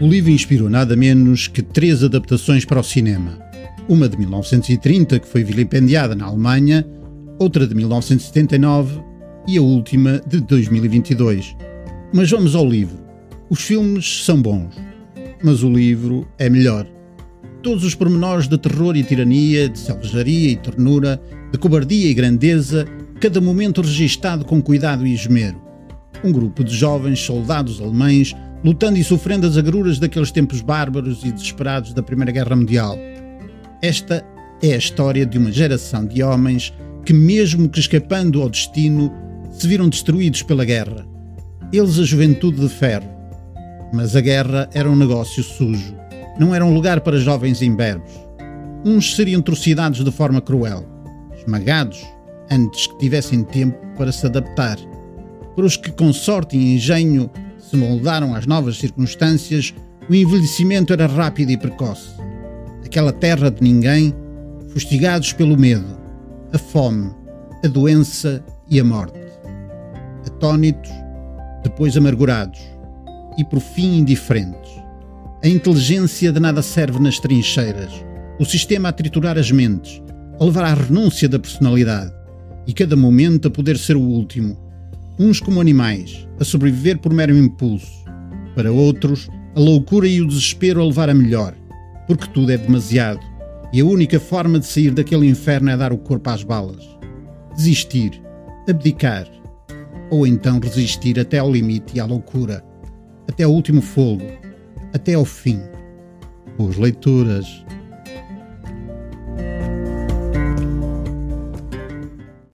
O livro inspirou nada menos que três adaptações para o cinema. Uma de 1930, que foi vilipendiada na Alemanha, outra de 1979 e a última de 2022. Mas vamos ao livro. Os filmes são bons, mas o livro é melhor. Todos os pormenores de terror e tirania, de selvageria e ternura, de cobardia e grandeza, cada momento registado com cuidado e esmero. Um grupo de jovens soldados alemães lutando e sofrendo as agruras daqueles tempos bárbaros e desesperados da Primeira Guerra Mundial. Esta é a história de uma geração de homens que, mesmo que escapando ao destino, se viram destruídos pela guerra. Eles, a juventude de ferro. Mas a guerra era um negócio sujo. Não era um lugar para jovens imberbes. Uns seriam trucidados de forma cruel, esmagados, antes que tivessem tempo para se adaptar. Para os que, com sorte e engenho, se moldaram às novas circunstâncias, o envelhecimento era rápido e precoce. Aquela terra de ninguém, fustigados pelo medo, a fome, a doença e a morte. Atónitos, depois amargurados e por fim indiferentes. A inteligência de nada serve nas trincheiras, o sistema a triturar as mentes, a levar à renúncia da personalidade e cada momento a poder ser o último uns como animais, a sobreviver por mero impulso. Para outros, a loucura e o desespero a levar a melhor, porque tudo é demasiado, e a única forma de sair daquele inferno é dar o corpo às balas. Desistir, abdicar, ou então resistir até ao limite e à loucura, até ao último fogo, até ao fim. Boas leituras!